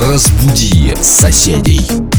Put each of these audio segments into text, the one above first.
Разбуди соседей.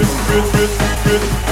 real, real, real, real.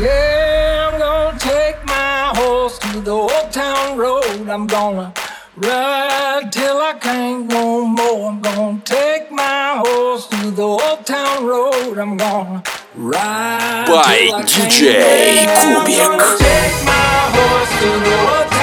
Yeah, I'm gonna take my horse to the old town road. I'm gonna ride till I can't no more. I'm gonna take my horse to the old town road. I'm gonna ride. By till I DJ QBC. Take my horse to the old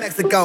Mexico.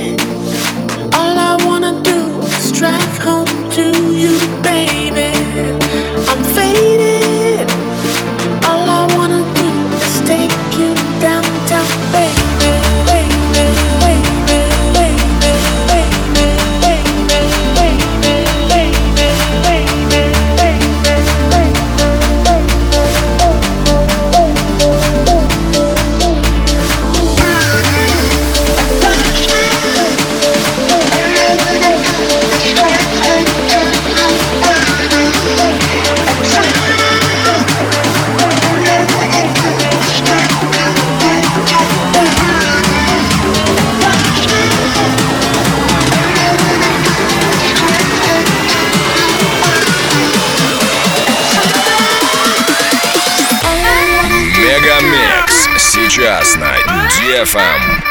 на DFM.